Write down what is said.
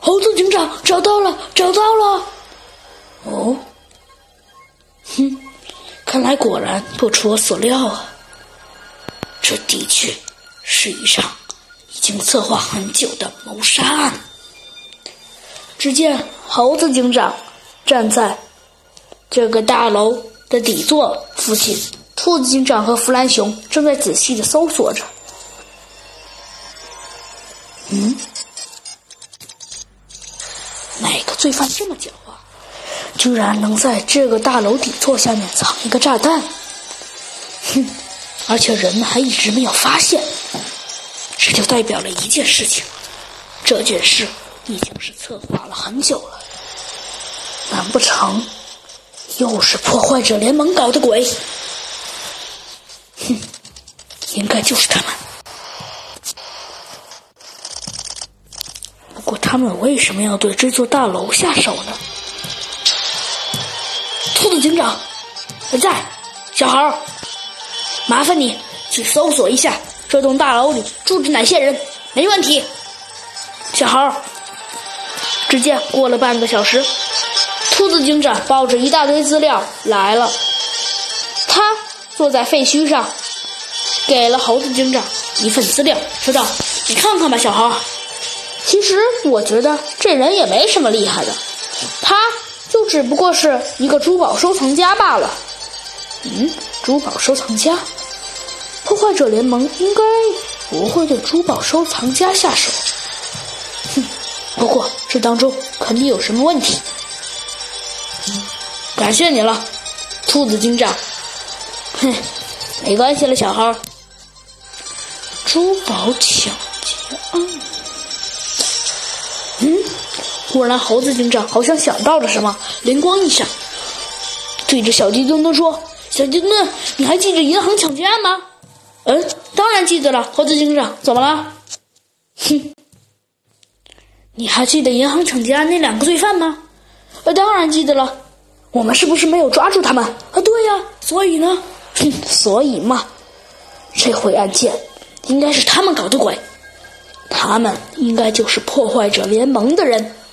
猴子警长找到了，找到了！哦，哼，看来果然不出我所料啊！这的确是一场已经策划很久的谋杀案。只见猴子警长站在这个大楼的底座附近，兔子警长和弗兰熊正在仔细的搜索着。嗯，罪犯这么狡猾，居然能在这个大楼底座下面藏一个炸弹？哼，而且人们还一直没有发现，这就代表了一件事情：这件事已经是策划了很久了。难不成又是破坏者联盟搞的鬼？哼，应该就是他们。过他们为什么要对这座大楼下手呢？兔子警长，我在。小猴，麻烦你去搜索一下这栋大楼里住着哪些人。没问题。小猴。只见过了半个小时，兔子警长抱着一大堆资料来了。他坐在废墟上，给了猴子警长一份资料，说道：“你看看吧，小猴。其实我觉得这人也没什么厉害的，他就只不过是一个珠宝收藏家罢了。嗯，珠宝收藏家，破坏者联盟应该不会对珠宝收藏家下手。哼，不过这当中肯定有什么问题。感谢你了，兔子警长。哼，没关系了，小号。珠宝抢劫案。突，然猴子警长好像想到了什么，灵光一闪，对着小鸡墩墩说：“小鸡墩墩，你还记得银行抢劫案吗？”“嗯，当然记得了。”猴子警长，怎么了？哼，你还记得银行抢劫案那两个罪犯吗？呃，当然记得了。我们是不是没有抓住他们？啊，对呀。所以呢？哼，所以嘛，这回案件应该是他们搞的鬼。他们应该就是破坏者联盟的人。